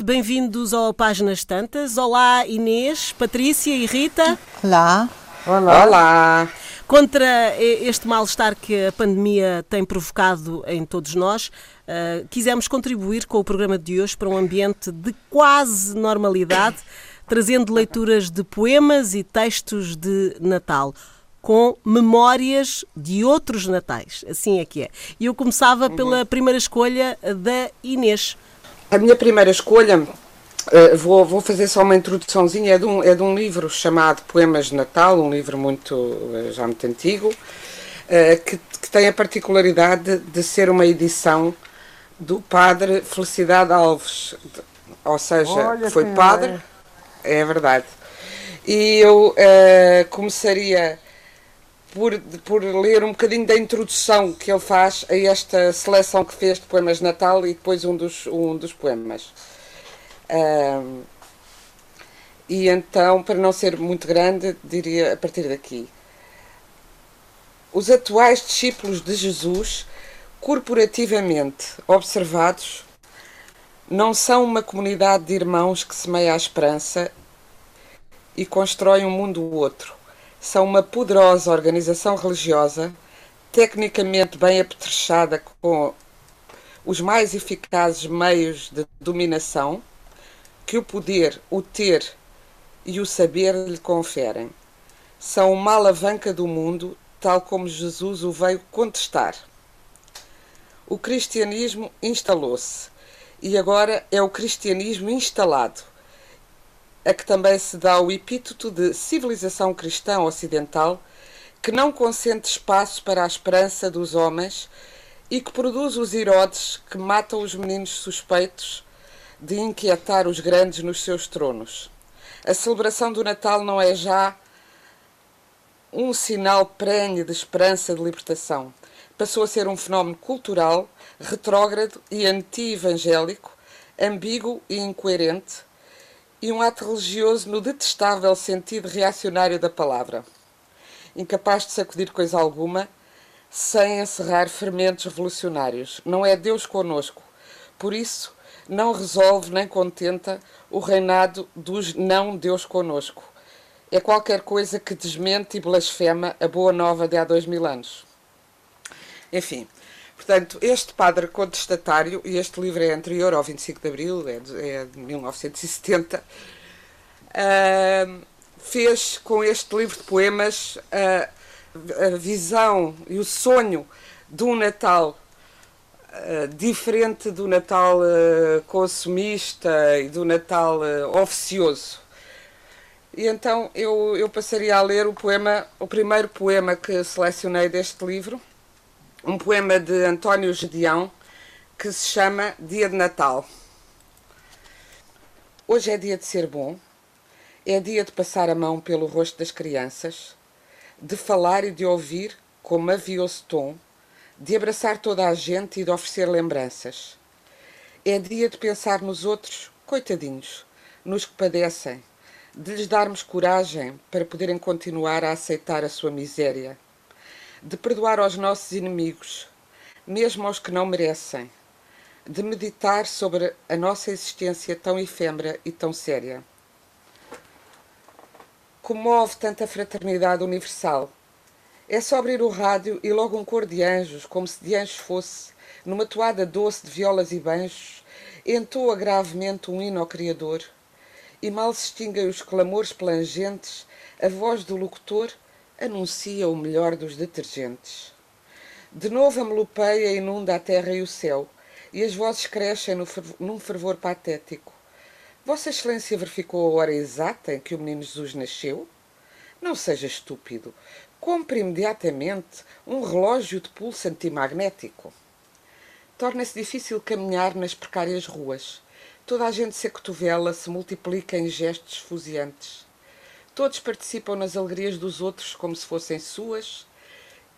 Noite, bem-vindos ao Páginas Tantas. Olá, Inês, Patrícia e Rita. Olá. Olá. Olá. Contra este mal-estar que a pandemia tem provocado em todos nós, uh, quisemos contribuir com o programa de hoje para um ambiente de quase normalidade, trazendo leituras de poemas e textos de Natal com memórias de outros natais. Assim é que é. E eu começava uhum. pela primeira escolha da Inês. A minha primeira escolha, uh, vou, vou fazer só uma introduçãozinha, é de, um, é de um livro chamado Poemas de Natal, um livro muito, uh, já muito antigo, uh, que, que, tem a particularidade de, ser uma edição do padre Felicidade Alves, ou seja, Olha foi padre, é. é verdade. E eu começaria por, por ler um bocadinho da introdução que ele faz a esta seleção que fez de poemas de Natal e depois um dos, um dos poemas. Um, e então, para não ser muito grande, diria a partir daqui. Os atuais discípulos de Jesus, corporativamente observados, não são uma comunidade de irmãos que semeia a esperança e constrói um mundo outro são uma poderosa organização religiosa, tecnicamente bem apetrechada com os mais eficazes meios de dominação que o poder, o ter e o saber lhe conferem. São uma alavanca do mundo, tal como Jesus o veio contestar. O cristianismo instalou-se e agora é o cristianismo instalado a que também se dá o epíteto de civilização cristã ocidental, que não consente espaço para a esperança dos homens e que produz os Herodes que matam os meninos suspeitos de inquietar os grandes nos seus tronos. A celebração do Natal não é já um sinal prenhe de esperança de libertação. Passou a ser um fenómeno cultural, retrógrado e anti-evangélico, ambíguo e incoerente, e um ato religioso no detestável sentido reacionário da palavra, incapaz de sacudir coisa alguma, sem encerrar fermentos revolucionários. Não é Deus conosco. Por isso, não resolve nem contenta o reinado dos não Deus conosco. É qualquer coisa que desmente e blasfema a boa nova de há dois mil anos. Enfim, Portanto, este padre contestatário, e este livro é anterior ao 25 de Abril, é de, é de 1970, uh, fez com este livro de poemas uh, a visão e o sonho de um Natal uh, diferente do Natal uh, consumista e do Natal oficioso. E então eu, eu passaria a ler o poema, o primeiro poema que selecionei deste livro, um poema de António Gedeão que se chama Dia de Natal. Hoje é dia de ser bom, é dia de passar a mão pelo rosto das crianças, de falar e de ouvir com mavioso tom, de abraçar toda a gente e de oferecer lembranças. É dia de pensar nos outros, coitadinhos, nos que padecem, de lhes darmos coragem para poderem continuar a aceitar a sua miséria de perdoar aos nossos inimigos, mesmo aos que não merecem, de meditar sobre a nossa existência tão efêmera e tão séria. Comove tanta fraternidade universal. É só abrir o rádio e logo um cor de anjos, como se de anjos fosse, numa toada doce de violas e banjos, entoa gravemente um hino ao Criador, e mal se extinguem os clamores plangentes, a voz do locutor anuncia o melhor dos detergentes. De novo a melopeia inunda a terra e o céu, e as vozes crescem fervor, num fervor patético. Vossa Excelência verificou a hora exata em que o menino Jesus nasceu? Não seja estúpido. Compre imediatamente um relógio de pulso antimagnético. Torna-se difícil caminhar nas precárias ruas. Toda a gente se acotovela, se multiplica em gestos esfuziantes. Todos participam nas alegrias dos outros como se fossem suas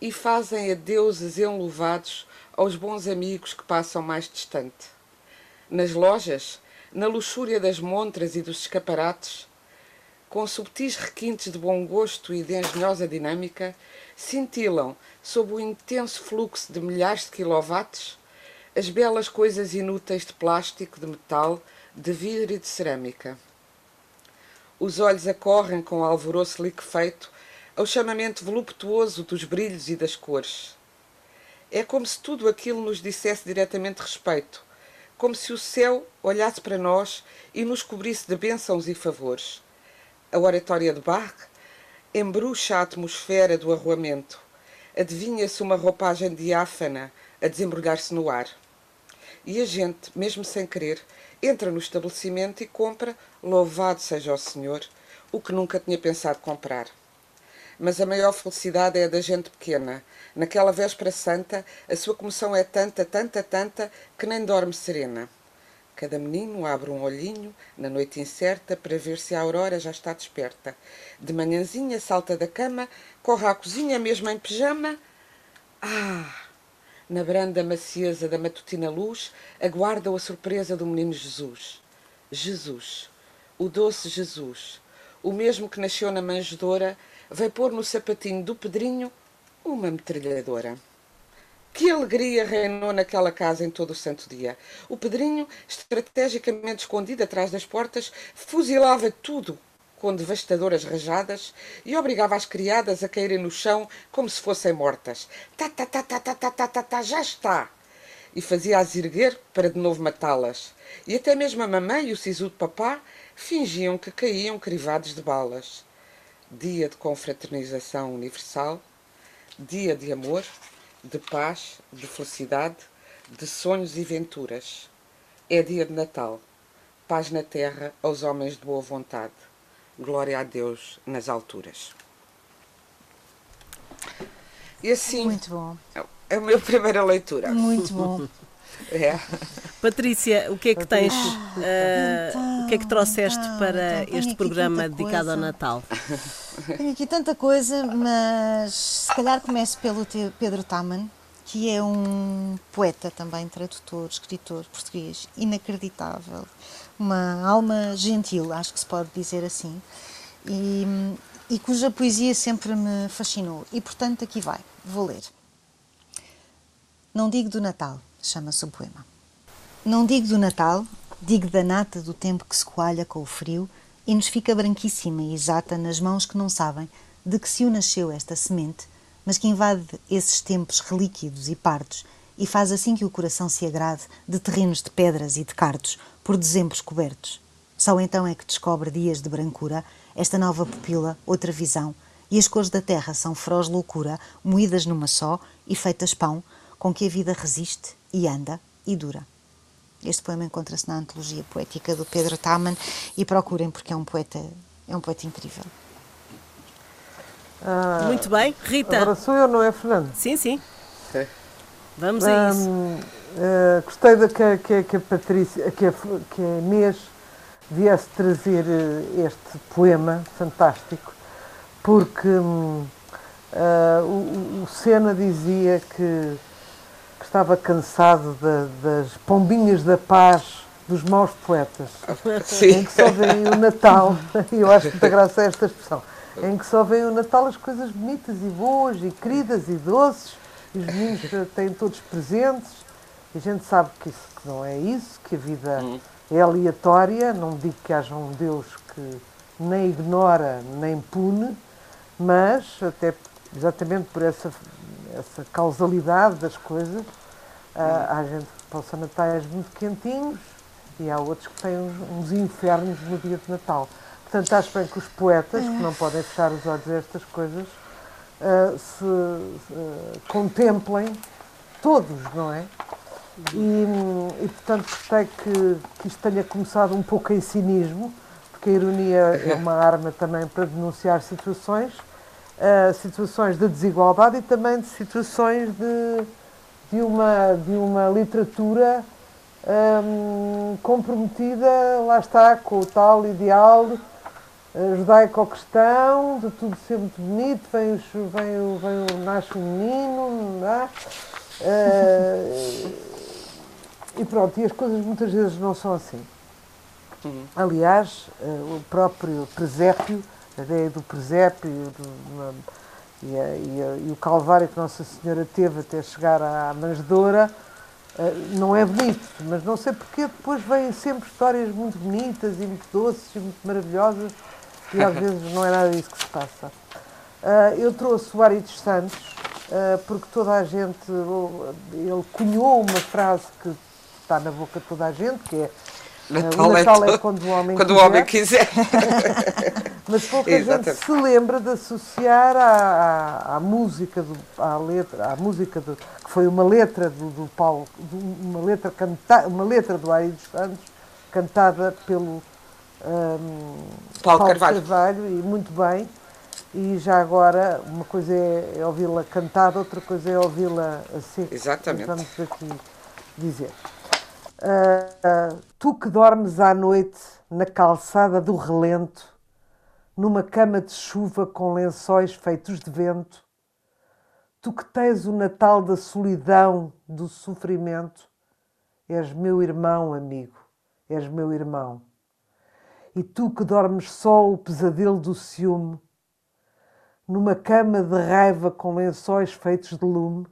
e fazem adeuses enluvados aos bons amigos que passam mais distante. Nas lojas, na luxúria das montras e dos escaparates, com subtis requintes de bom gosto e de engenhosa dinâmica, cintilam, sob o intenso fluxo de milhares de quilowatts, as belas coisas inúteis de plástico, de metal, de vidro e de cerâmica. Os olhos acorrem com o alvoroço liquefeito ao chamamento voluptuoso dos brilhos e das cores. É como se tudo aquilo nos dissesse diretamente respeito, como se o céu olhasse para nós e nos cobrisse de bênçãos e favores. A oratória de Bach embruxa a atmosfera do arruamento. Adivinha-se uma roupagem diáfana a desembrulhar-se no ar. E a gente, mesmo sem querer, entra no estabelecimento e compra, louvado seja o Senhor, o que nunca tinha pensado comprar. Mas a maior felicidade é a da gente pequena. Naquela véspera santa, a sua comoção é tanta, tanta, tanta, que nem dorme serena. Cada menino abre um olhinho na noite incerta para ver se a aurora já está desperta. De manhãzinha salta da cama, corre à cozinha mesmo em pijama. Ah! Na branda macieza da matutina luz, aguarda a surpresa do menino Jesus. Jesus, o doce Jesus, o mesmo que nasceu na manjedoura, vai pôr no sapatinho do Pedrinho uma metralhadora. Que alegria reinou naquela casa em todo o santo dia. O Pedrinho, estrategicamente escondido atrás das portas, fuzilava tudo com devastadoras rajadas e obrigava as criadas a caírem no chão como se fossem mortas. Tá, tá, tá, tá, tá, tá, tá, tá, tá já está! E fazia-as erguer para de novo matá-las. E até mesmo a mamãe e o sisudo papá fingiam que caíam crivados de balas. Dia de confraternização universal, dia de amor, de paz, de felicidade, de sonhos e venturas. É dia de Natal. Paz na terra aos homens de boa vontade. Glória a Deus nas alturas. E assim. Muito bom. É a minha primeira leitura. Muito bom. É. Patrícia, o que é que tens, uh, o que é que trouxeste então, para então, este programa dedicado ao coisa. Natal? Tenho aqui tanta coisa, mas se calhar começo pelo Pedro Taman, que é um poeta também, tradutor, escritor português, inacreditável. Uma alma gentil, acho que se pode dizer assim, e, e cuja poesia sempre me fascinou. E portanto, aqui vai, vou ler. Não digo do Natal, chama-se o poema. Não digo do Natal, digo da nata do tempo que se coalha com o frio e nos fica branquíssima e exata nas mãos que não sabem de que se o nasceu esta semente, mas que invade esses tempos relíquidos e pardos e faz assim que o coração se agrade de terrenos de pedras e de cardos, por dezembros cobertos. Só então é que descobre dias de brancura, esta nova pupila, outra visão, e as cores da terra são feroz loucura, moídas numa só e feitas pão, com que a vida resiste e anda e dura. Este poema encontra-se na antologia poética do Pedro Taman e procurem porque é um poeta, é um poeta incrível. Ah, Muito bem, Rita. Agora sou eu, não é, Fernando? Sim, sim. É. Vamos a isso. Eh, gostei da que, que, que a Patrícia, que a, que a Inês viesse trazer eh, este poema fantástico, porque ah, o, o- Sena dizia que, que estava cansado da- das pombinhas da paz dos maus poetas. em Sim. que só vem o Natal, e eu acho que muita graça a esta expressão, em que só vem o Natal as coisas bonitas e boas e queridas e doces, e os meninos têm todos presentes, e a gente sabe que isso que não é isso, que a vida é aleatória, não digo que haja um Deus que nem ignora nem pune, mas até exatamente por essa, essa causalidade das coisas, ah, há gente que passa natais muito quentinhos e há outros que têm uns, uns infernos no dia de Natal. Portanto, acho bem que os poetas, que não podem fechar os olhos a estas coisas, ah, se ah, contemplem todos, não é? E, e, portanto, gostei que, que isto tenha começado um pouco em cinismo, porque a ironia é uma arma também para denunciar situações, ah, situações de desigualdade e também de situações de, de, uma, de uma literatura hum, comprometida, lá está, com o tal ideal judaico-cristão, de tudo ser muito bonito, vem, os, vem, o, vem o, nasce um menino, não é? Eh, e pronto, e as coisas muitas vezes não são assim. Aliás, eh, o próprio presépio, a ideia do presépio do- e, a- e a- e o calvário que Nossa Senhora teve até chegar à manjedoura, não é bonito, mas não sei porque depois vêm sempre histórias muito bonitas e muito doces e muito maravilhosas e às vezes não é nada disso que se passa. Uh, eu trouxe o Ari dos Santos uh, porque toda a gente, ele cunhou uma frase que está na boca de toda a gente, que é Natal, o Natal é, é, quando o homem quando quiser. O homem quiser. Mas pouca Exatamente. gente se lembra de associar à, à, à música, do, à letra, à música do, que foi uma letra do, do Paulo, uma letra canta, uma letra do Ari dos Santos, cantada pelo um, Paulo, Paulo Carvalho. Carvalho. e muito bem. E já agora, uma coisa é, é ouvi-la cantada, outra coisa é ouvi-la assim. Exatamente. Vamos aqui dizer. Uh, tu que dormes à noite na calçada do relento, numa cama de chuva com lençóis feitos de vento, tu que tens o Natal da solidão, do sofrimento, és meu irmão, amigo, és meu irmão. E tu que dormes só o pesadelo do ciúme, numa cama de raiva com lençóis feitos de lume,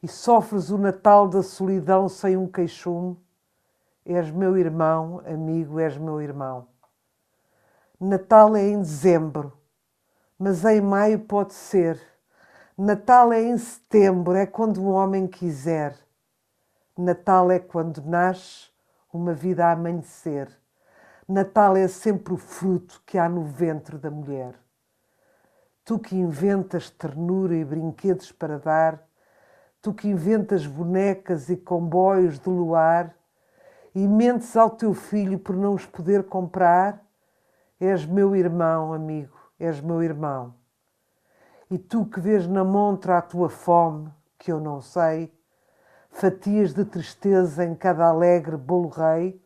e sofres o Natal da solidão sem um queixume, és meu irmão, amigo, és meu irmão. Natal é em dezembro, mas em maio pode ser. Natal é em setembro, é quando um homem quiser. Natal é quando nasce uma vida a amanhecer. Natal é sempre o fruto que há no ventre da mulher. Tu que inventas ternura e brinquedos para dar, tu que inventas bonecas e comboios de luar e mentes ao teu filho por não os poder comprar, és meu irmão, amigo, és meu irmão. E tu que vês na montra a tua fome, que eu não sei, fatias de tristeza em cada alegre bolo rei,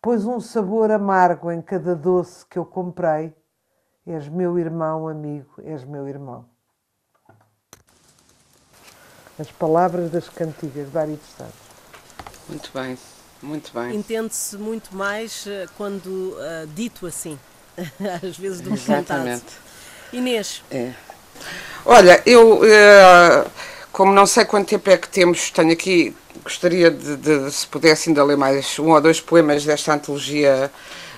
pois um sabor amargo em cada doce que eu comprei, és meu irmão, amigo, és meu irmão as palavras das cantigas de Ari dos Santos. Muito bem, muito bem. Entende-se muito mais eh, quando uh, dito assim, às vezes do que Exatamente. cantado. Inês. É. Olha, eu, uh, como não sei quanto tempo é que temos, tenho aqui, gostaria de, de, se pudesse ainda ler mais um ou dois poemas desta antologia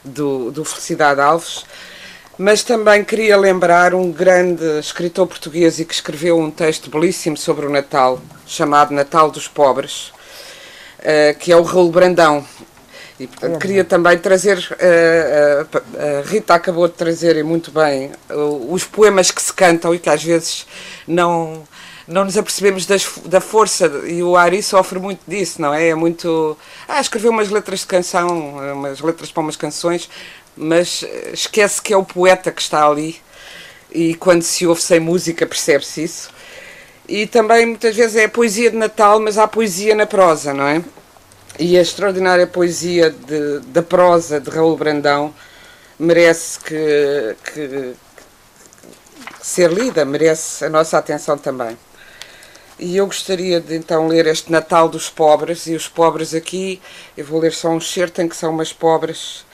do, do Felicidade Alves mas também queria lembrar um grande escritor português e que escreveu um texto belíssimo sobre o Natal, chamado Natal dos Pobres, uh, que é o Raul Brandão. E, portanto, queria também trazer, uh, uh, Rita acabou de trazer e muito bem os poemas que se cantam e que às vezes não, não nos apercebemos das, da força, e o Ari sofre muito disso, não é? É muito. Ah, escreveu umas letras de canção, umas letras para umas canções, mas eh, esquece que é o poeta que está ali e quando se ouve sem música percebe-se isso. E também muitas vezes é a poesia de Natal, mas há poesia na prosa, não é? E a extraordinária poesia de, da prosa de Raul Brandão merece que, que, que ser lida, merece a nossa atenção também. E eu gostaria de então ler este Natal dos Pobres, e os pobres aqui, eu vou ler só um certo em que são umas pobres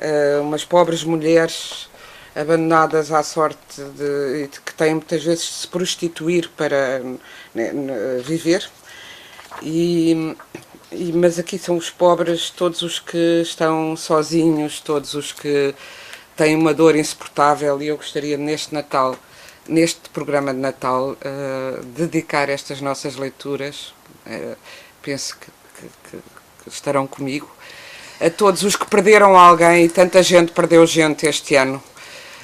uh, umas pobres mulheres abandonadas à sorte de, de, que têm muitas vezes de se prostituir para né, viver. E, e, mas aqui são os pobres, todos os que estão sozinhos, todos os que têm uma dor insuportável. E eu gostaria neste Natal, neste programa de Natal, uh, dedicar estas nossas leituras. Uh, penso que, que, que estarão comigo a todos os que perderam alguém, tanta gente perdeu gente este ano,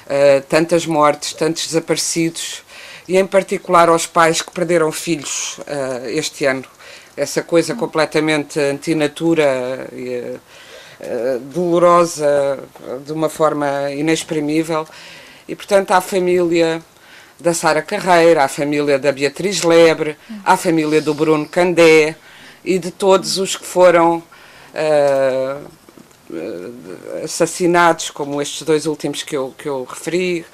uh, tantas mortes, tantos desaparecidos, e em particular aos pais que perderam filhos este ano. Essa coisa completamente antinatura uh, dolorosa de uma forma inexprimível. E, portanto, à família da Sara Carreira, à família da Beatriz Lebre, à família do Bruno Candé e de todos os que foram uh, assassinados, como estes dois últimos que eu, que eu referi,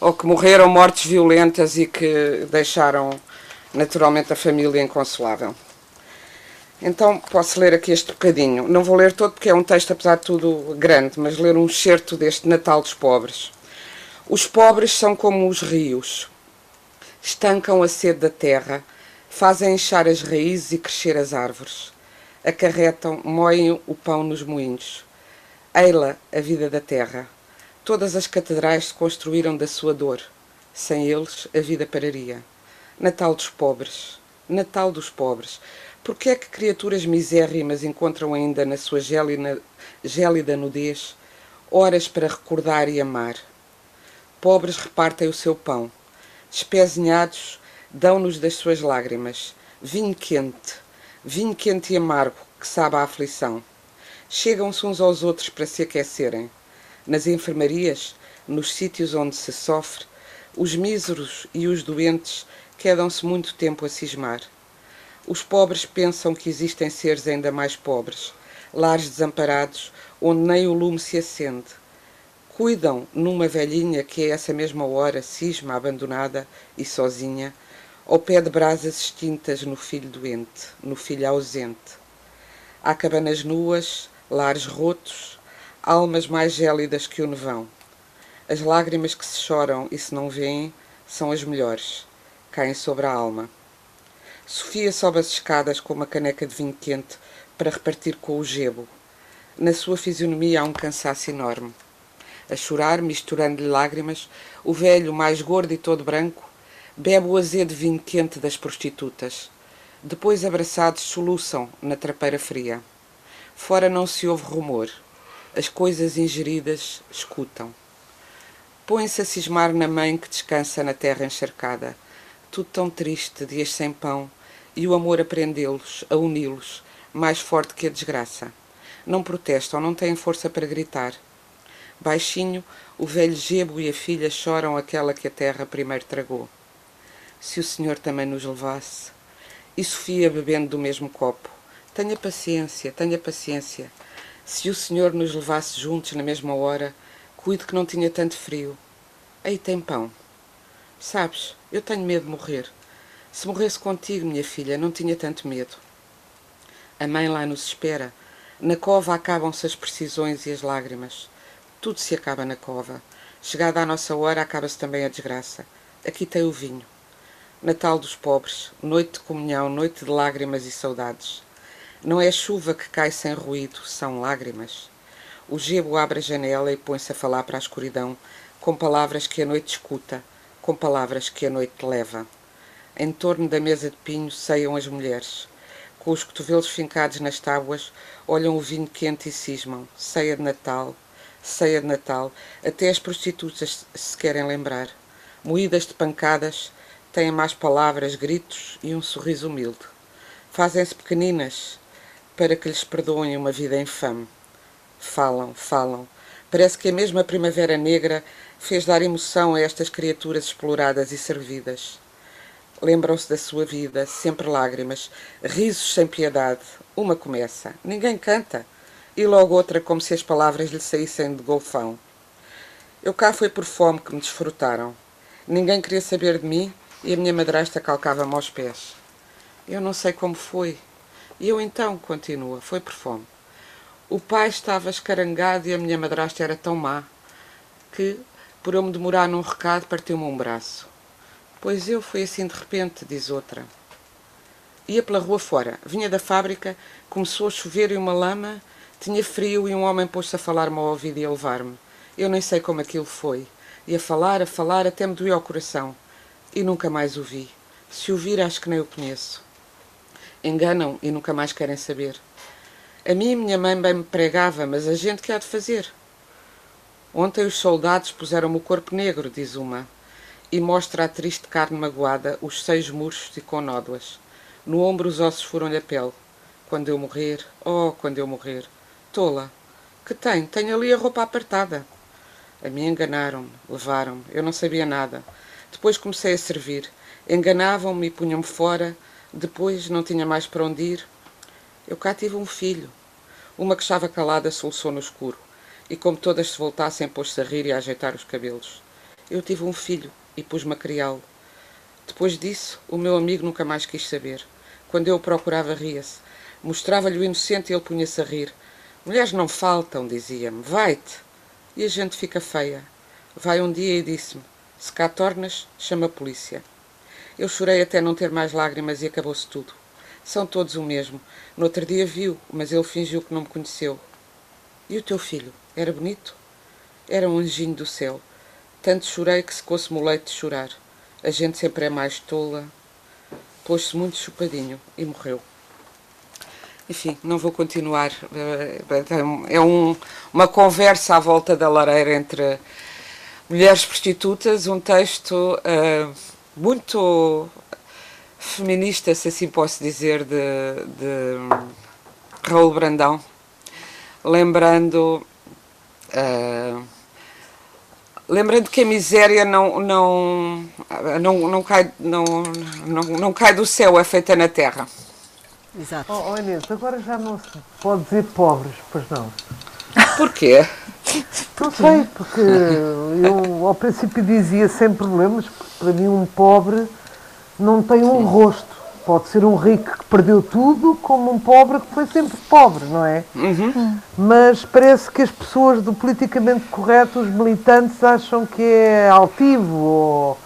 ou que morreram mortes violentas e que deixaram naturalmente a família inconsolável. Então posso ler aqui este bocadinho. Não vou ler todo porque é um texto, apesar de tudo, grande, mas ler um certo deste Natal dos Pobres. Os pobres são como os rios. Estancam a sede da terra, Fazem inchar as raízes e crescer as árvores. Acarretam, moem o pão nos moinhos. Eila, a vida da terra. Todas as catedrais se construíram da sua dor. Sem eles, a vida pararia. Natal dos pobres. Natal dos pobres. Por que é que criaturas misérrimas encontram ainda na sua gélida, gélida nudez horas para recordar e amar? Pobres repartem o seu pão. Despezinhados, dão-nos das suas lágrimas. Vinho quente, vinho quente e amargo que sabe a aflição. Chegam-se uns aos outros para se aquecerem. Nas enfermarias, nos sítios onde se sofre, os míseros e os doentes quedam-se muito tempo a cismar. Os pobres pensam que existem seres ainda mais pobres, lares desamparados, onde nem o lume se acende. Cuidam numa velhinha que a essa mesma hora cisma abandonada e sozinha, ao pé de brasas extintas no filho doente, no filho ausente. Há cabanas nuas, lares rotos, almas mais gélidas que o nevão. As lágrimas que se choram e se não veem são as melhores, caem sobre a alma. Sofia sobe as escadas com uma caneca de vinho quente para repartir com o gebo. Na sua fisionomia há um cansaço enorme. A chorar, misturando-lhe lágrimas, o velho, mais gordo e todo branco, bebe o azedo vinho quente das prostitutas. Depois, abraçados, soluçam na trapeira fria. Fora não se ouve rumor. As coisas ingeridas escutam. Põe-se a cismar na mãe que descansa na terra encharcada. Tudo tão triste, dias sem pão, e o amor a prendê-los, a uni-los, mais forte que a desgraça. Não protestam, não têm força para gritar. Baixinho, o velho Gebo e a filha choram aquela que a terra primeiro tragou. Se o Senhor também nos levasse. E Sofia bebendo do mesmo copo. Tenha paciência, tenha paciência. Se o Senhor nos levasse juntos na mesma hora, cuide que não tinha tanto frio. Aí tem pão. Sabes, eu tenho medo de morrer. Se morresse contigo, minha filha, não tinha tanto medo. A mãe lá nos espera. Na cova acabam-se as precisões e as lágrimas. Tudo se acaba na cova. Chegada a nossa hora, acaba-se também a desgraça. Aqui tem o vinho. Natal dos pobres, noite de comunhão, noite de lágrimas e saudades. Não é chuva que cai sem ruído, são lágrimas. O gebo abre a janela e põe-se a falar para a escuridão, com palavras que a noite escuta, com palavras que a noite leva. Em torno da mesa de pinho ceiam as mulheres. Com os cotovelos fincados nas tábuas, olham o vinho quente e cismam. Ceia de Natal, ceia de Natal, até as prostitutas se querem lembrar. Moídas de pancadas, têm mais palavras, gritos e um sorriso humilde. Fazem-se pequeninas para que lhes perdoem uma vida infame. Falam, falam. Parece que a mesma Primavera Negra fez dar emoção a estas criaturas exploradas e servidas. Lembram-se da sua vida, sempre lágrimas, risos sem piedade. Uma começa, ninguém canta, e logo outra como se as palavras lhe saíssem de golfão. Eu cá foi por fome que me desfrutaram. Ninguém queria saber de mim e a minha madrasta calcava-me aos pés. Eu não sei como foi. E eu então, continua, foi por fome. O pai estava escarangado e a minha madrasta era tão má que, por eu me demorar num recado, partiu-me um braço. Pois eu fui assim de repente, diz outra. Ia pela rua fora, vinha da fábrica, começou a chover e uma lama, tinha frio e um homem pôs-se a falar-me ao ouvido e a levar-me. Eu nem sei como aquilo foi. E a falar, a falar, até me doeu ao coração. E nunca mais o vi. Se o vir, acho que nem o conheço. Enganam e nunca mais querem saber. A mim minha mãe bem me pregava, mas a gente que há de fazer? Ontem os soldados puseram-me o corpo negro, diz uma e mostra a triste carne magoada, os seios murchos e com nódoas. No ombro os ossos foram-lhe a pele. Quando eu morrer, oh, quando eu morrer. Tola. Que tem? Tenho ali a roupa apertada. A mim enganaram-me, levaram-me. Eu não sabia nada. Depois comecei a servir. Enganavam-me e punham-me fora. Depois não tinha mais para onde ir. Eu cá tive um filho. Uma que estava calada soluçou no escuro. E como todas se voltassem, pôs-se a rir e a ajeitar os cabelos. Eu tive um filho e pus-me a criá-lo. Depois disso, o meu amigo nunca mais quis saber. Quando eu o procurava, ria-se. Mostrava-lhe o inocente e ele punha-se a rir. Mulheres não faltam, dizia-me. Vai-te. E a gente fica feia. Vai um dia e disse-me: Se cá tornas, chama a polícia. Eu chorei até não ter mais lágrimas e acabou-se tudo. São todos o mesmo. No outro dia viu, mas ele fingiu que não me conheceu. E o teu filho? Era bonito? Era um anjinho do céu. Tanto chorei que secou-se-me o leite de chorar. A gente sempre é mais tola. Pôs-se muito chupadinho e morreu. Enfim, não vou continuar. É um, uma conversa à volta da lareira entre mulheres prostitutas, um texto uh, muito feminista, se assim posso dizer, de, de Raul Brandão, lembrando. Uh, lembrando que a miséria não, não, não, não, cai, não, não, não cai do céu, é feita na terra. Exato. Oh, oh Inês, agora já não se pode dizer pobres, pois não? Porquê? Não sei, porque eu ao princípio dizia sem problemas, porque para mim um pobre não tem um rosto. Pode ser um rico que perdeu tudo, como um pobre que foi sempre pobre, não é? Uhum. Mas parece que as pessoas do politicamente correto, os militantes, acham que é altivo ou,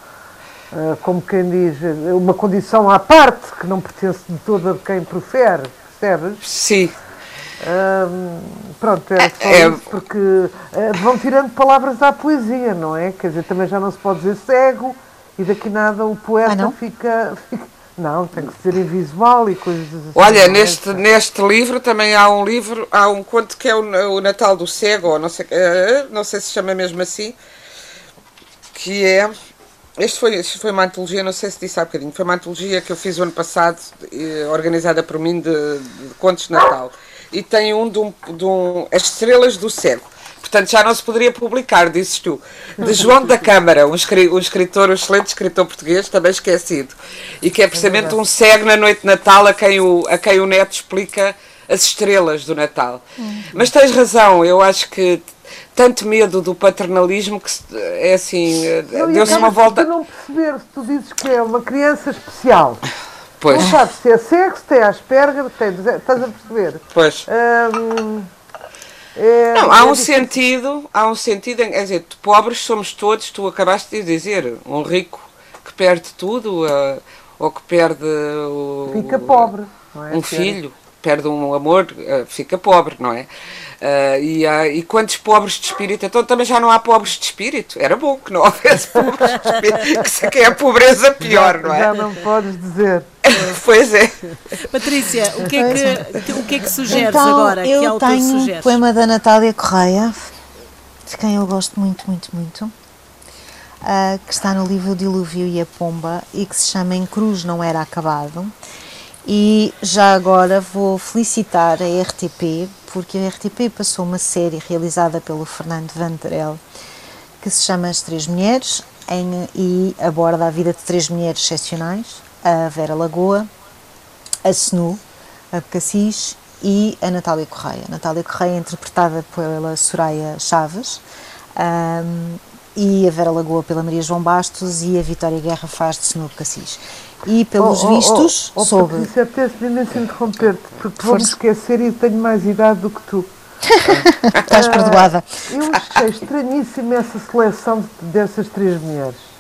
como quem diz, uma condição à parte, que não pertence de todo a quem profere, percebes? Sim. Pronto, é só é, isso, porque uh, vão tirando palavras à poesia, não é? Quer dizer, também já não se pode dizer cego e daqui nada o poeta ah, não? Fica, fica, Não, tem que ser invisual e coisas assim. Olha, neste, neste livro também há um livro, há um conto que é o, o Natal do Cego, ou não sei, não sei se chama mesmo assim, que é. Este foi, este foi uma antologia, não sei se disse há bocadinho, foi uma antologia que eu fiz o ano passado, organizada por mim, de, de contos de Natal e tem um de, um de um, As Estrelas do Cego. Portanto, já não se poderia publicar, dizes tu. De João da Câmara, um, um escritor, um excelente escritor português, também esquecido. E que é precisamente um cego na noite de Natal a quem o, a quem o neto explica as estrelas do Natal. Hum. Mas tens razão, eu acho que tanto medo do paternalismo que é assim, deu-se uma volta. Tu não perceber se tu dizes que é uma criança especial. Pois. Não sabes se é sexo, se tem Asperger, tem, estás a perceber? Pois. Hum, é, não, há é um sentido, há um sentido, em, quer dizer, pobres somos todos, tu acabaste de dizer, um rico que perde tudo, uh, ou que perde o, Fica pobre, é? Um filho, perde um amor, uh, fica pobre, não é? Uh, e, há, e quantos pobres de espírito? Então também já não há pobres de espírito. Era bom que não houvesse pobres de espírito, que é a pobreza pior, já, não é? Já não podes dizer. pois é. Patrícia, o que é que, o que, é que sugeres então, agora? Eu que autor tenho sugeres? o poema da Natália Correia, de quem eu gosto muito, muito, muito. Uh, que está no livro Dilúvio e a Pomba e que se chama Em Cruz Não Era Acabado. E já agora vou felicitar a RTP, porque a RTP passou uma série realizada pelo Fernando Vanderel que se chama As Três Mulheres em, e aborda a vida de três mulheres excepcionais: a Vera Lagoa, a Senu, a Cassis e a Natália Correia. A Natália Correia é interpretada pela Soraya Chaves. Um, e a Vera Lagoa pela Maria João Bastos e a Vitória Guerra faz de Snoop Cassis. E pelos oh, oh, vistos, oh, oh, soube. Patrícia, apetece-me imenso interromper-te, porque vou-me esquecer e tenho mais idade do que tu. Estás perdoada. Uh, eu achei estranhíssima essa seleção dessas três mulheres.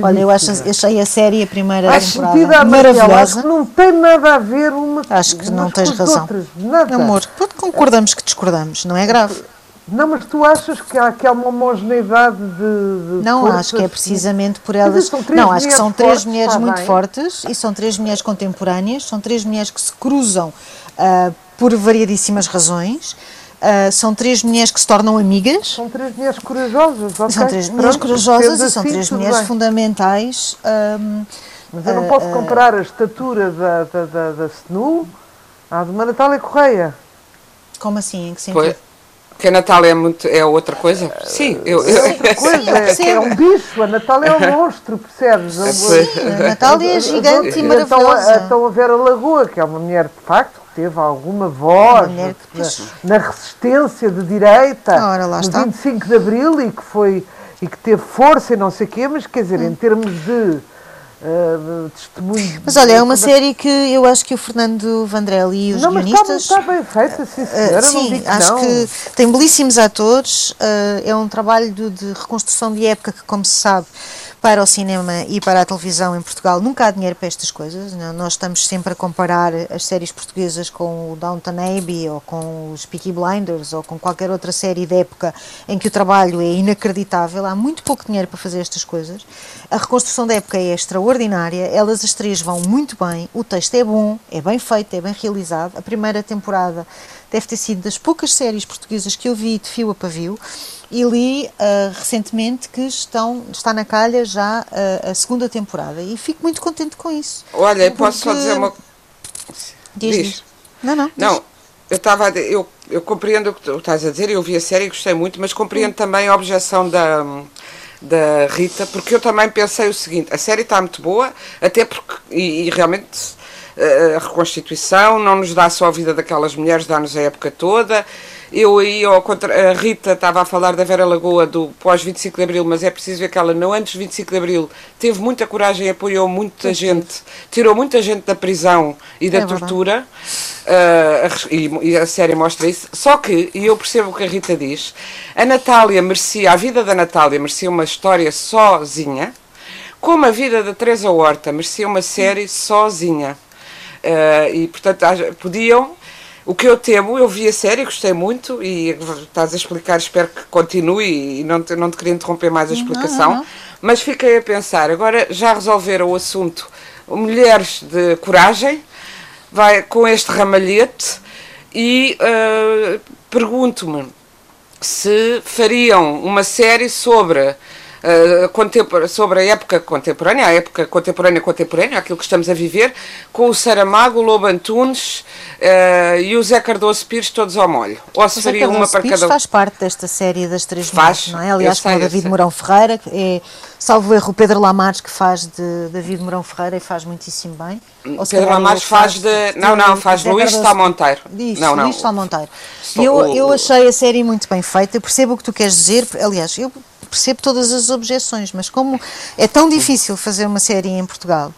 Olha, eu acho, achei a série, a primeira acho temporada, maravilhosa. Acho que não tem nada a ver uma Acho que não tens razão. Outras, nada. Amor, concordamos que discordamos, não é grave. Não, mas tu achas que há, que há uma homogeneidade de, de Não, acho que é precisamente por elas. Não, acho que são três fortes, mulheres muito bem. fortes e são três mulheres contemporâneas, são três mulheres que se cruzam uh, por variadíssimas razões. Uh, são três mulheres que se tornam amigas. São três mulheres corajosas. Okay? São três mulheres corajosas e são assim, três mulheres bem. fundamentais. Um, mas eu não uh, posso comparar a estatura da, da, da, da Senu à de uma Natália Correia. Como assim? Em que sentido? Pois. Que a Natália é, muito, é outra coisa? Sim, eu. É outra coisa, é, é um bicho, a Natália é um monstro, percebes? É, Sim, a Natália é gigante e então, maravilhosa. Então a Vera Lagoa, que é uma mulher de facto que teve alguma voz na, na, resistência de direita Ora, no está. 25 de Abril e que foi e que teve força e não sei o quê, mas quer dizer, hum. em termos de uh, testemunho. Mas olha, é uma série que eu acho que o Fernando Vandrelli e os não, guionistas. Mas está, está bem feita, sim, ah, senhora, uh, sim que acho não. que tem belíssimos atores, uh, é um trabalho de, de, reconstrução de época que, como se sabe, para o cinema e para a televisão em Portugal nunca há dinheiro para estas coisas. Não? Nós estamos sempre a comparar as séries portuguesas com o Downton Abbey ou com os Peaky Blinders ou com qualquer outra série de época em que o trabalho é inacreditável. Há muito pouco dinheiro para fazer estas coisas. A reconstrução da época é extraordinária. Elas as três vão muito bem. O texto é bom, é bem feito, é bem realizado. A primeira temporada deve ter sido das poucas séries portuguesas que eu vi de fio a pavio e li uh, recentemente que estão, está na calha já uh, a segunda temporada e fico muito contente com isso. Olha, porque... posso só dizer uma diz, diz. Não, não. Não, diz. eu estava eu, eu compreendo o que tu estás a dizer, eu vi a série e gostei muito, mas compreendo hum. também a objeção da da Rita, porque eu também pensei o seguinte, a série está muito boa, até porque, e, e realmente a reconstituição não nos dá só a vida daquelas mulheres, dá-nos a época toda, eu aí, ao contra, a Rita estava a falar da Vera Lagoa do pós-25 de Abril, mas é preciso ver que ela, não antes de 25 de Abril, teve muita coragem e apoiou muita gente, tirou muita gente da prisão e da é tortura, uh, e, e, a série mostra isso. Só que, e eu percebo o que a Rita diz, a Natália merecia, a vida da Natália merecia uma história sozinha, como a vida da Teresa Horta merecia uma série sozinha. Uh, e portanto podiam o que eu temo, eu vi a série, gostei muito e estás a explicar, espero que continue e não te, não te queria interromper mais a explicação, não, não. mas fiquei a pensar, agora já resolveram o assunto Mulheres de Coragem, vai com este ramalhete e uh, pergunto-me se fariam uma série sobre uh, sobre a época contemporânea, a época contemporânea contemporânea, aquilo que estamos a viver, com o Saramago, o Lobo Antunes uh, e o Zé Cardoso Pires todos ao molho. Ou se faria uma para Pires cada faz parte desta série das três faz, mulheres, não é? Aliás, com o David Mourão Ferreira, é, salvo erro, o Pedro Lamares que faz de David Mourão Ferreira e faz muitíssimo bem. Ou Pedro Lamares faz, faz de, de, Não, não, faz de Luís Salmonteiro. Isso, não, não. Luís Salmonteiro. Eu, eu achei a série muito bem feita, percebo o que tu queres dizer, aliás, eu percebo todas as objeções, mas como é tão difícil fazer uma série em Portugal,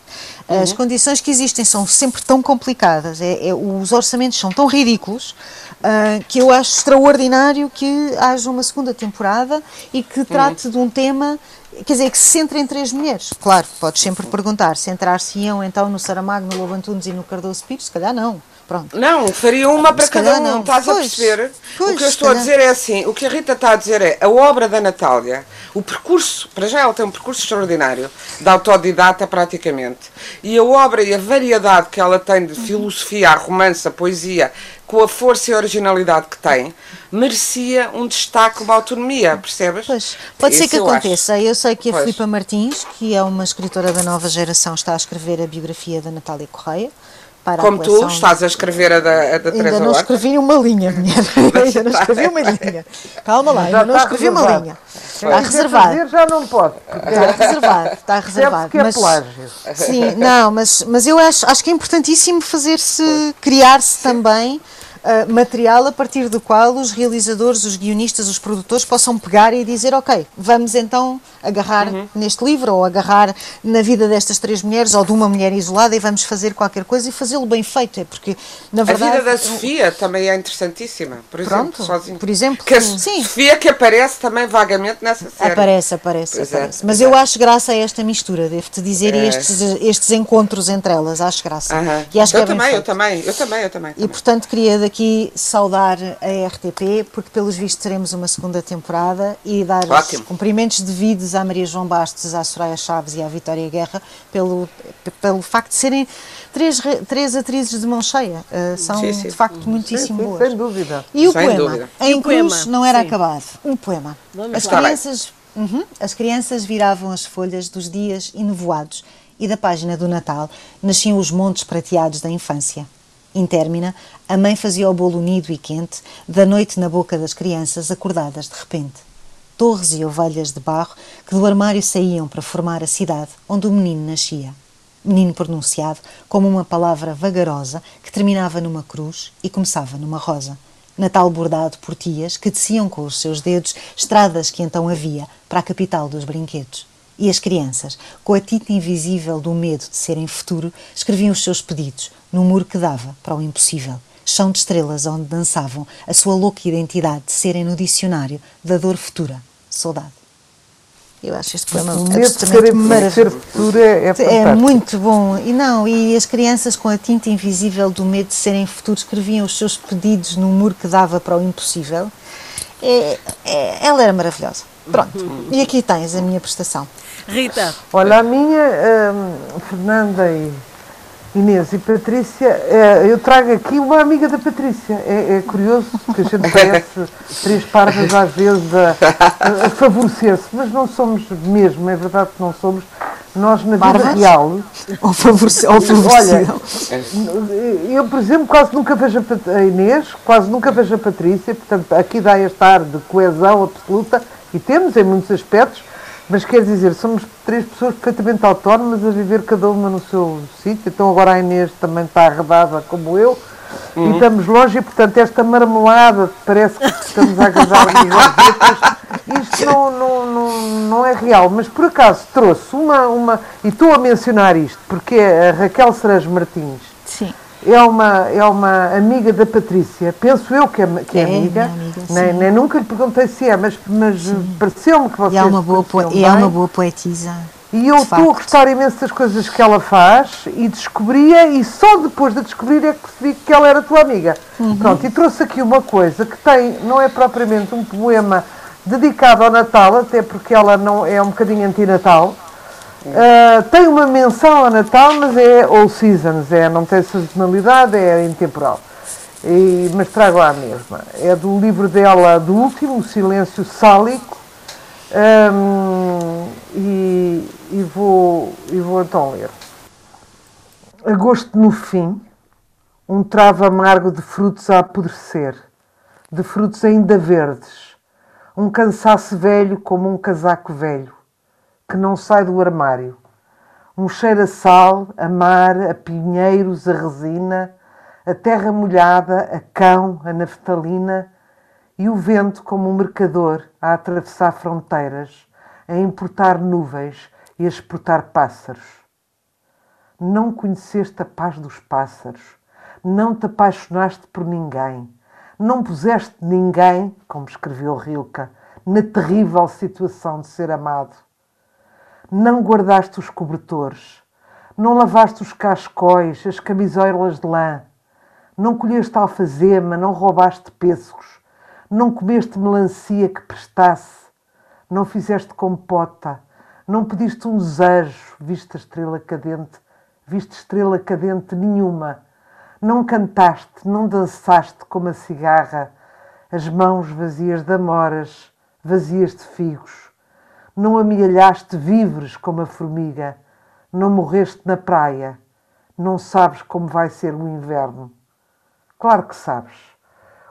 uhum. as condições que existem são sempre tão complicadas, é, é os orçamentos são tão ridículos, uh, que eu acho extraordinário que haja uma segunda temporada e que trate uhum. de um tema quer dizer, que se centra em três mulheres. Claro, podes sempre perguntar, centrar-se-iam então no Saramago, no Lobo Antunes e no Cardoso Pires? Se calhar não. Pronto. Não, faria uma para cada um, não. estás pois, a perceber? Pois, o que eu estou a dizer é assim, o que a Rita está a dizer é, a obra da Natália, o percurso, para já ela tem um percurso extraordinário, de autodidata praticamente, e a obra e a variedade que ela tem de filosofia, a romance, a poesia, com a força e a originalidade que tem, merecia um destaque, uma autonomia, percebes? Pois, pode ser que aconteça. Acho. Eu sei que a pois. Filipa Martins, que é uma escritora da nova geração, está a escrever a biografia da Natália Correia, para Como tu estás a escrever a da, a da Teresa Ainda não escrevi uma linha, mulher. ainda não escrevi uma linha. Calma lá, ainda não escrevi reservado. uma linha. Está reservado. já não pode. Está reservado, está reservado. Que é mas, plágio. Sim, não, mas, mas eu acho, acho que é importantíssimo fazer-se, criar-se também uh, material a partir do qual os realizadores, os guionistas, os produtores possam pegar e dizer, ok, vamos então agarrar uhum. neste livro ou agarrar na vida destas três mulheres ou de uma mulher isolada e vamos fazer qualquer coisa e fazê-lo bem feito, é porque na verdade... A vida da Sofia também é interessantíssima, por Pronto, exemplo, sozinho. por exemplo... Que a sim. Sofia que aparece também vagamente nessa série. Aparece, aparece, é, aparece. É, Mas eu acho graça a esta mistura, devo-te dizer, é. estes, estes encontros entre elas, acho graça. Uhum. E acho eu, que é também, eu também, eu também, eu também, eu também. E portanto queria daqui saudar a RTP, porque pelos vistos teremos uma segunda temporada e dar os cumprimentos devidos à Maria João Bastos à Soraya Chaves e à Vitória Guerra pelo, pelo facto de serem três, três atrizes de mão cheia. Uh, são sim, sim. de facto muitíssimo sim, boas. Sem dúvida. E o sem poema? Dúvida. Em e Cruz poema? não era acabado. Um poema. as crianças, uhum, as crianças viravam as folhas dos dias enevoados e da página do Natal nasciam os montes prateados da infância. Intermina, a mãe fazia o bolo unido e quente, da noite na boca das crianças acordadas de repente torres e ovelhas de barro que do armário saíam para formar a cidade onde o menino nascia. Menino pronunciado como uma palavra vagarosa que terminava numa cruz e começava numa rosa. Natal bordado por tias que desciam com os seus dedos estradas que então havia para a capital dos brinquedos. E as crianças, com a tinta invisível do medo de serem futuro, escreviam os seus pedidos no muro que dava para o impossível chão de estrelas onde dançavam a sua louca identidade de serem no dicionário da dor futura saudade. Eu acho este poema O medo de absolutamente maravilhoso. futuro é, é É muito bom. E não, e as crianças com a tinta invisível do medo de serem futuro escreviam os seus pedidos num muro que dava para o impossível. É- é- ela era maravilhosa. Pronto. E aqui tens a minha prestação. Rita, Olha, a minha, hum, Fernanda e Inês e Patrícia, eh, eu trago aqui uma amiga da Patrícia. É, é curioso que a gente parece três pardas às vezes a, a- favorecer-se, mas não somos mesmo, é verdade que não somos. Nós, na vida real, Ou ou Olha, eu, por exemplo, quase nunca vejo a Inês, quase nunca vejo a Patrícia, portanto, aqui dá este ar de coesão absoluta, e temos em muitos aspectos, mas quer dizer, somos três pessoas perfeitamente autónomas a viver cada uma no seu sítio, então agora a Inês também está arredada como eu, e estamos longe, e portanto, esta marmelada parece que estamos a agarrar isto não, não, não, não é real, mas por acaso trouxe uma, uma, e estou a mencionar isto, porque é a Raquel Cerejo Martins, Sim. É uma, é uma amiga da Patrícia, penso eu que é, que é É, amiga, amiga, nem, nem nunca lhe perguntei se é, mas, mas pareceu-me que vocês E é uma boa, e é uma boa poetisa. E eu estou a gostar imenso das coisas que ela faz e descobria, e só depois de descobrir é que percebi que ela era tua amiga. Uhum. Pronto, e trouxe aqui uma coisa que tem, não é propriamente um poema dedicado ao Natal, até porque ela não é um bocadinho antinatal. Ah, tem uma menção ao Natal, mas é all seasons, é, não tem sazonalidade, é intemporal. E, mas trago a mesma. É do livro dela, do último, Silêncio Sálico, Hum, e, e vou, e vou então ler. Agosto no fim, um travo amargo de frutos a apodrecer, de frutos ainda verdes, um cansaço velho como um casaco velho, que não sai do armário, um cheiro a sal, a mar, a pinheiros, a resina, a terra molhada, a cão, a naftalina, e o vento como um mercador a atravessar fronteiras, a importar nuvens e a exportar pássaros. Não conheceste a paz dos pássaros, não te apaixonaste por ninguém, não puseste ninguém, como escreveu Rilke, na terrível situação de ser amado. Não guardaste os cobertores, não lavaste os cascóis, as camisolas de lã, não colheste alfazema, não roubaste pêssegos, não comeste melancia que prestasse, não fizeste compota, não pediste um desejo, viste a estrela cadente, viste estrela cadente nenhuma, não cantaste, não dançaste como a cigarra, as mãos vazias de amoras, vazias de figos, não amealhaste víveres como a formiga, não morreste na praia, não sabes como vai ser o inverno. Claro que sabes.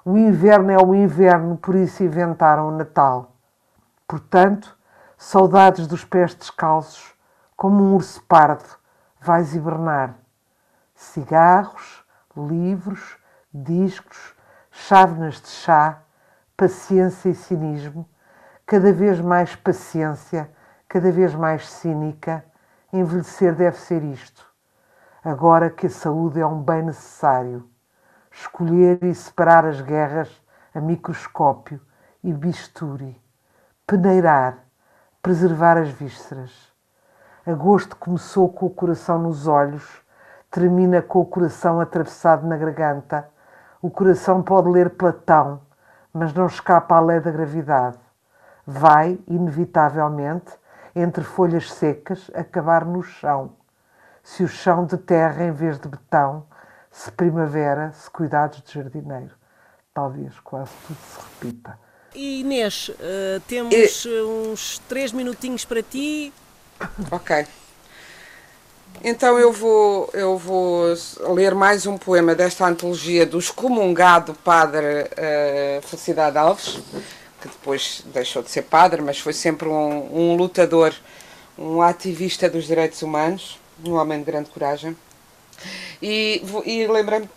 O inverno é o inverno, por isso inventaram o Natal. Portanto, saudades dos pés descalços, como um urso pardo, vais hibernar. Cigarros, livros, discos, chávenas de chá, paciência e cinismo, cada vez mais paciência, cada vez mais cínica, envelhecer deve ser isto. Agora que a saúde é um bem necessário escolher e separar as guerras a microscópio e bisturi, peneirar, preservar as vísceras. Agosto começou com o coração nos olhos, termina com o coração atravessado na garganta. O coração pode ler Platão, mas não escapa à lei da gravidade. Vai, inevitavelmente, entre folhas secas, acabar no chão. Se o chão de terra em vez de betão, se primavera, se cuidados de jardineiro. Talvez quase tudo se repita. e Inês, eh, temos eh, uns três minutinhos para ti. Ok. Então eu vou, eu vou ler mais um poema desta antologia do excomungado padre eh, Felicidade Alves, que depois deixou de ser padre, mas foi sempre um, um lutador, um ativista dos direitos humanos, um homem de grande coragem. E, e lembrei-me,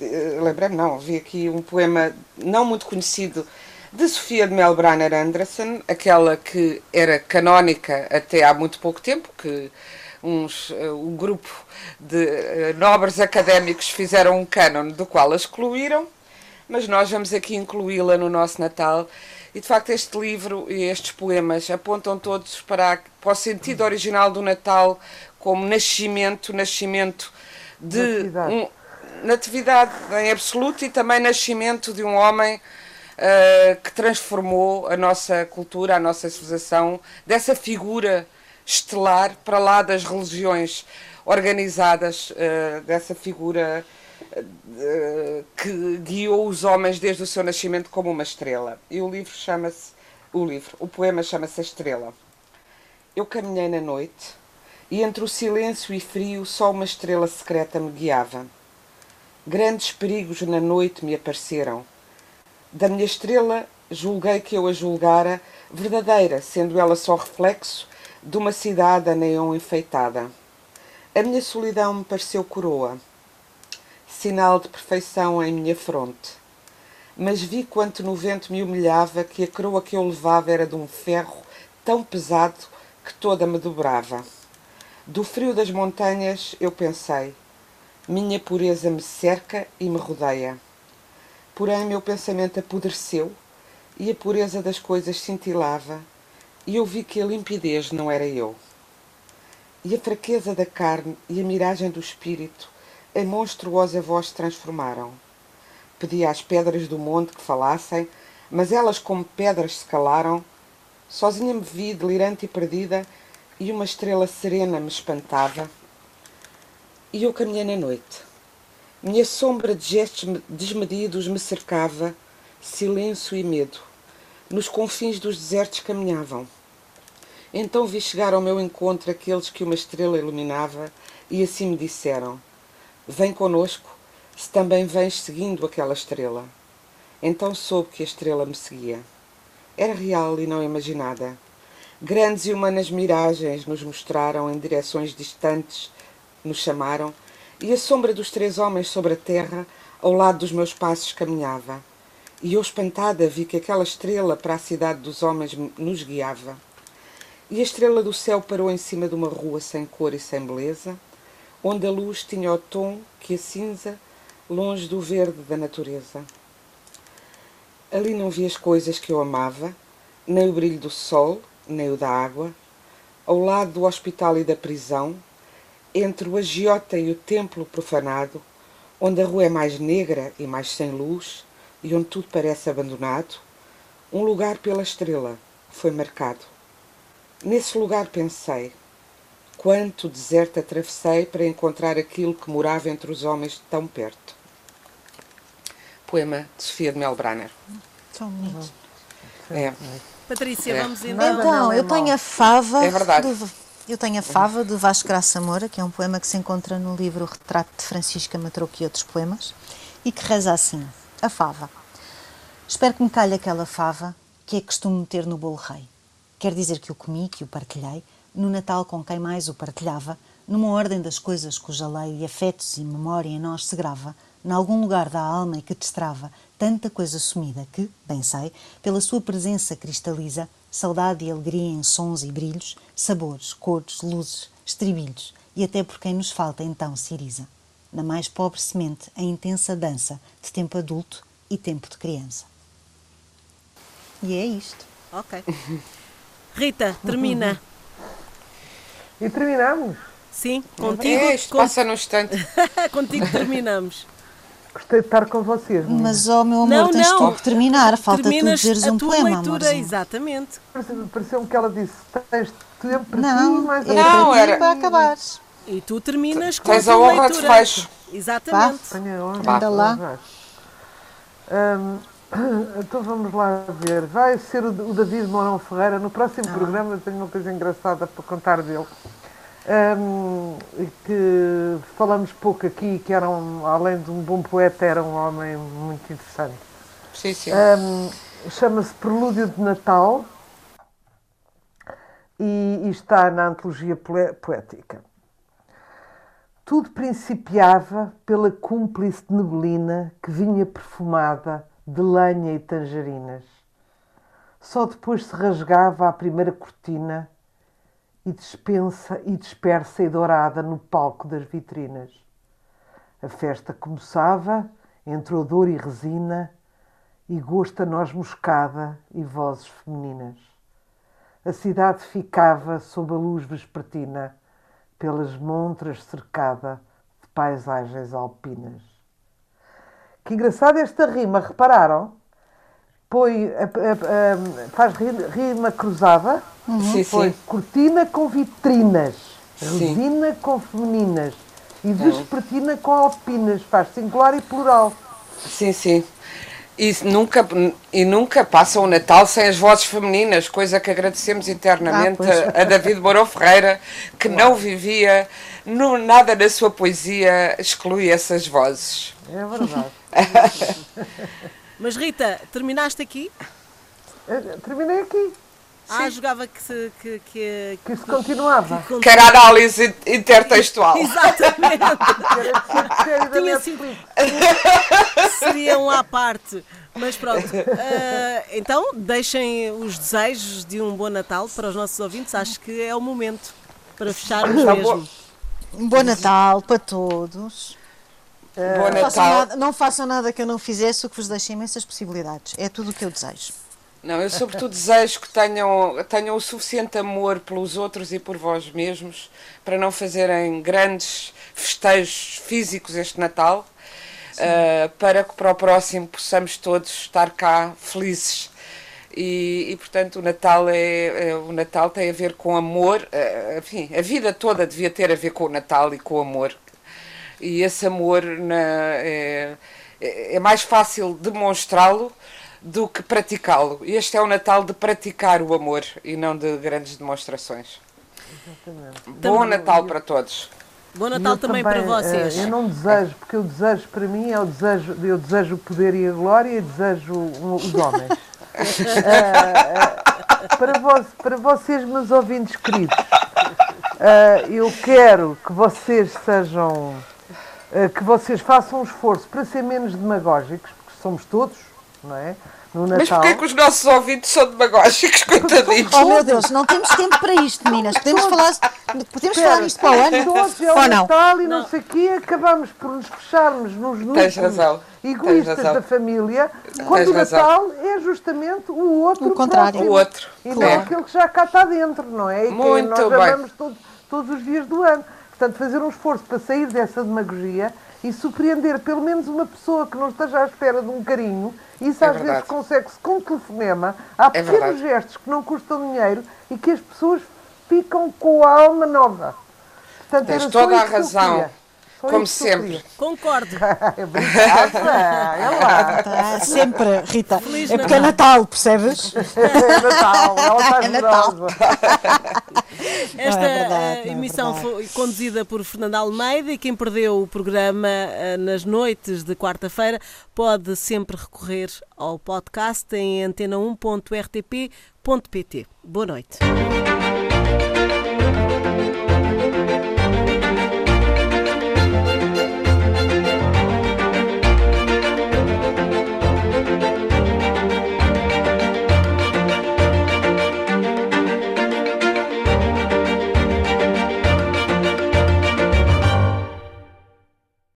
eh, lembrei-me não, vi aqui um poema não muito conhecido de Sofia de Melbrenner Anderson, aquela que era canónica até há muito pouco tempo, que uns, eh, um grupo de eh, nobres académicos fizeram um cânon do qual a excluíram, mas nós vamos aqui incluí-la no nosso Natal. E de facto este livro e estes poemas apontam todos para, para o sentido original do Natal como nascimento, nascimento de Natividade. um natividade em absoluto e também nascimento de um homem uh, que transformou a nossa cultura, a nossa civilização, dessa figura estelar para lá das religiões organizadas, uh, dessa figura que guiou os homens desde o seu nascimento como uma estrela. E o livro chama-se, o livro, o poema chama-se A Estrela. Eu caminhei na noite e entre o silêncio e frio só uma estrela secreta me guiava. Grandes perigos na noite me apareceram. Da minha estrela julguei que eu a julgara verdadeira, sendo ela só reflexo de uma cidade a neon enfeitada. A minha solidão me pareceu coroa, sinal de perfeição em minha fronte. Mas vi quanto no vento me humilhava que a coroa que eu levava era de um ferro tão pesado que toda me dobrava. Do frio das montanhas eu pensei, minha pureza me cerca e me rodeia. Porém, meu pensamento apodreceu e a pureza das coisas cintilava, e eu vi que a limpidez não era eu. E a fraqueza da carne e a miragem do espírito em monstruosa voz transformaram. Pedi às pedras do monte que falassem, mas elas, como pedras, se calaram. Sozinha me vi, delirante e perdida, e uma estrela serena me espantava. E eu caminhei na noite. Minha sombra de gestos desmedidos me cercava, silêncio e medo. Nos confins dos desertos caminhavam. Então vi chegar ao meu encontro aqueles que uma estrela iluminava e assim me disseram: Vem conosco, se também vens seguindo aquela estrela. Então soube que a estrela me seguia. Era real e não imaginada. Grandes e humanas miragens nos mostraram em direções distantes, nos chamaram, e a sombra dos três homens sobre a terra, ao lado dos meus passos, caminhava. E eu, espantada, vi que aquela estrela para a cidade dos homens nos guiava. E a estrela do céu parou em cima de uma rua sem cor e sem beleza, onde a luz tinha o tom que a cinza, longe do verde da natureza. Ali não vi as coisas que eu amava, nem o brilho do sol, nem o da água, ao lado do hospital e da prisão, entre o agiota e o templo profanado, onde a rua é mais negra e mais sem luz, e onde tudo parece abandonado, um lugar pela estrela foi marcado. Nesse lugar pensei, quanto deserto atravessei para encontrar aquilo que morava entre os homens tão perto. Poema de Sofia de Melbrenner. Tão bonito. É. Patrícia, É. vamos então. Então, eu tenho a fava. É verdade. do- eu tenho a fava de Vasco Graça Moura, que é um poema que se encontra no livro Retrato de Francisca Matrouco e outros poemas, e que reza assim: A fava. Espero que me calhe aquela fava que é costume meter no bolo rei. Quer dizer que o comi, que o partilhei, no Natal com quem mais o partilhava, numa ordem das coisas cuja lei, afetos e memória em nós se grava, nalgum lugar da alma e que destrava tanta coisa sumida que, bem sei, pela sua presença cristaliza saudade e alegria em sons e brilhos, sabores, cores, luzes, estribilhos, e até por quem nos falta então se iriza. Na mais pobre semente, a intensa dança de tempo adulto e tempo de criança. E é isto. Ok. Rita, termina. E terminamos. Sim, contigo, É, isto passa num instante. contigo terminamos. Gostei de estar com vocês. Mas, ó meu amor, Não, tens não. tu que terminar. Falta tu Terminas dizeres a um poema, leitura, amorzinho. exatamente. Pareceu- Pareceu-me que ela disse: tens tempo para Não, ti, mais é Não, para era- para acabares. E tu terminas com Tens a honra de fecho. Exatamente. Tenho a honra Vá. Anda lá. Hum, então vamos lá ver. Vai ser o, o David Mourão Ferreira. No próximo programa tenho uma coisa engraçada para contar dele. E que falamos pouco aqui, que era um, além de um bom poeta, era um homem muito interessante. Sim, sim. Hum, Chama-se Prelúdio de Natal e, e está na antologia poética. Tudo principiava pela cúmplice de neblina que vinha perfumada de lenha e tangerinas. Só depois se rasgava a primeira cortina e dispensa e dispersa e dourada no palco das vitrinas. A festa começava entre odor e resina e gosto a noz moscada e vozes femininas. A cidade ficava sob a luz vespertina, pelas montras cercada de paisagens alpinas. Que engraçada esta rima, repararam? Põe, a- a- a- faz ri- rima cruzada, Sim, põe sim. cortina com vitrinas, Sim. resina com femininas e vespertina com alpinas, faz singular e plural. Sim, sim. E nunca, e nunca passa o Natal sem as vozes femininas, coisa que agradecemos internamente Ah, a, a David Mourão Ferreira, que não vivia, no, nada na sua poesia exclui essas vozes. É verdade. Mas Rita, terminaste aqui? Eh, Terminei aqui, Ah, jogava que, se- que, que, que isso continuava. que- Que era análise in- intertextual. Exatamente. Era de ser série da Tinha sido-. Seria um à parte. Mas pronto. Ah, então, deixem os desejos de um bom Natal para os nossos ouvintes. Acho que é o momento para fecharmos Tá mesmo. Um bom Natal para todos. Bom Não façam, nada, não façam nada que eu não fizesse, o que vos deixa imensas possibilidades. É tudo o que eu desejo. Não, eu sobretudo desejo que tenham, tenham o suficiente amor pelos outros e por vós mesmos para não fazerem grandes festejos físicos este Natal, ah, para que para o próximo possamos todos estar cá felizes. E, e, portanto o Natal é, é- o Natal tem a ver com amor, ah, enfim, a vida toda devia ter a ver com o Natal e com o amor. E esse amor na- é, é é mais fácil demonstrá-lo do que praticá-lo. Este é o Natal de praticar o amor e não de grandes demonstrações. Bom Natal para todos. Bom Natal eu também, para vocês. eh, eu não desejo, porque o desejo para mim é o desejo, eu desejo o poder e a glória e desejo os homens. Eh, eh, para, vós, para vocês, meus ouvintes queridos, eh, eu quero que vocês sejam, eh, que vocês façam um esforço para ser menos demagógicos, porque somos todos, não é? No Natal. Mas porquê que os nossos ouvintes são demagógicos, coitadinhos? Oh meu Deus, não temos tempo para isto, meninas. Podemos falar, podemos Espera, falar nisto para o ano? Todos é o não? Natal e não, sei o quê, acabamos por nos fecharmos nos núcleos razão, egoístas tens razão. da família, quando o razão. Natal é justamente o outro O contrário. próximo. O outro. E não é É. aquele que já cá está dentro, não é? E que Muito nós bem. amamos todos, todos os dias do ano. Portanto, fazer um esforço para sair dessa demagogia e surpreender pelo menos uma pessoa que não esteja à espera de um carinho. Isso É às vezes verdade. consegue-se com um telefonema. Há É pequenos verdade. gestos que não custam dinheiro e que as pessoas ficam com a alma nova. Portanto, Tens toda a razão. Só Como sempre. queria. Concordo. Obrigada. É lá. Ah, sempre, Rita. Feliz é porque é Natal, percebes? É Natal. Ela está É Natal. generosa. Esta é verdade, eh, é emissão verdade. foi conduzida por Fernando Almeida e quem perdeu o programa eh, nas noites de quarta-feira pode sempre recorrer ao podcast em antena1.rtp.pt. Boa noite.